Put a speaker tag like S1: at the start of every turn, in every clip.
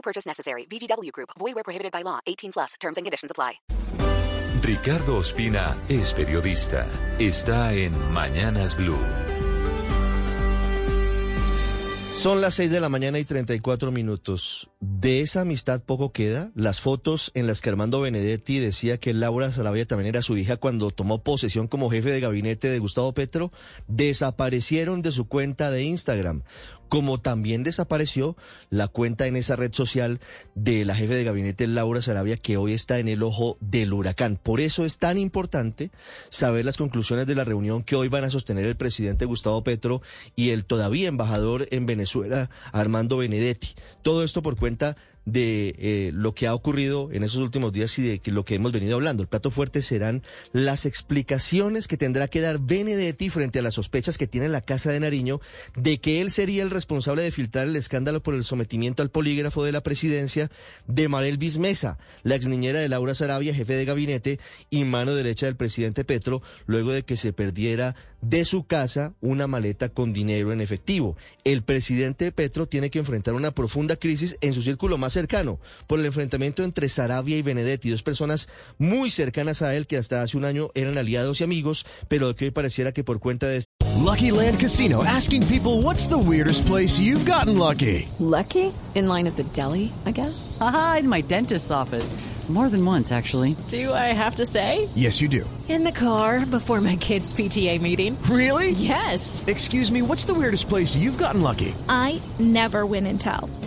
S1: No purchase necessary. VGW Group. Void where prohibited by law. 18 plus. Terms and conditions apply.
S2: Ricardo Ospina es periodista. Está en Mañanas Blue.
S3: Son las 6 de la mañana y 34 minutos. De esa amistad poco queda. Las fotos en las que Armando Benedetti decía que Laura Sarabia también era su hija cuando tomó posesión como jefe de gabinete de Gustavo Petro desaparecieron de su cuenta de Instagram como también desapareció la cuenta en esa red social de la jefe de gabinete Laura Sarabia, que hoy está en el ojo del huracán. Por eso es tan importante saber las conclusiones de la reunión que hoy van a sostener el presidente Gustavo Petro y el todavía embajador en Venezuela, Armando Benedetti. Todo esto por cuenta de eh, lo que ha ocurrido en esos últimos días y de lo que hemos venido hablando. El plato fuerte serán las explicaciones que tendrá que dar Benedetti frente a las sospechas que tiene la Casa de Nariño de que él sería el responsable de filtrar el escándalo por el sometimiento al polígrafo de la presidencia de Marel Bismesa, la ex niñera de Laura Sarabia, jefe de gabinete y mano derecha del presidente Petro, luego de que se perdiera de su casa una maleta con dinero en efectivo. El presidente Petro tiene que enfrentar una profunda crisis en su círculo más cercano por el enfrentamiento entre Sarabia y Benedetti, dos personas muy cercanas a él que hasta hace un año eran aliados y amigos, pero que hoy pareciera que por cuenta de
S4: Lucky Land Casino asking people what's the weirdest place you've gotten lucky?
S5: Lucky? In line at the deli, I guess.
S6: Aha, in my dentist's office. More than once, actually.
S5: Do I have to say?
S4: Yes, you do.
S5: In the car before my kids' PTA meeting.
S4: Really?
S5: Yes.
S4: Excuse me, what's the weirdest place you've gotten lucky?
S7: I never win and tell.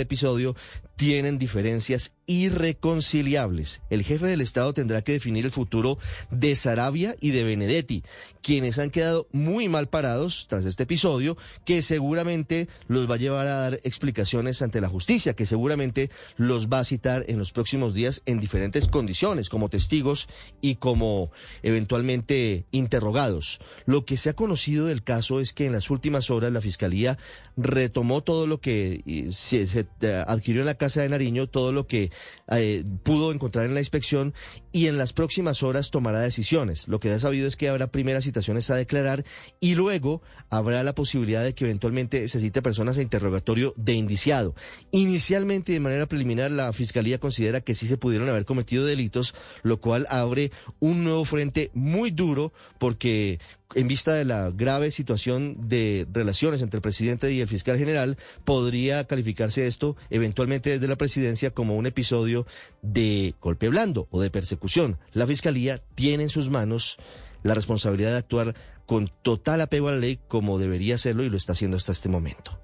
S3: Este episodio tienen diferencias irreconciliables. El jefe del Estado tendrá que definir el futuro de Sarabia y de Benedetti, quienes han quedado muy mal parados tras este episodio, que seguramente los va a llevar a dar explicaciones ante la justicia, que seguramente los va a citar en los próximos días en diferentes condiciones, como testigos y como eventualmente interrogados. Lo que se ha conocido del caso es que en las últimas horas la Fiscalía retomó todo lo que se, se adquirió en la Casa de Nariño, todo lo que eh, pudo encontrar en la inspección y en las próximas horas tomará decisiones. Lo que ya sabido es que habrá primeras citaciones a declarar y luego habrá la posibilidad de que eventualmente se cite personas a interrogatorio de indiciado. Inicialmente, de manera preliminar, la Fiscalía considera que sí se pudieron haber cometido delitos, lo cual abre un nuevo frente muy duro porque en vista de la grave situación de relaciones entre el presidente y el fiscal general, podría calificarse esto eventualmente desde la presidencia como un episodio de golpe blando o de persecución. La fiscalía tiene en sus manos la responsabilidad de actuar con total apego a la ley como debería hacerlo y lo está haciendo hasta este momento.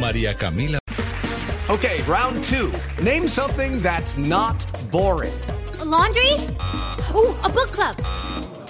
S2: María Camila.
S8: Okay, round two. Name something that's not boring.
S9: A laundry? Ooh, a book club.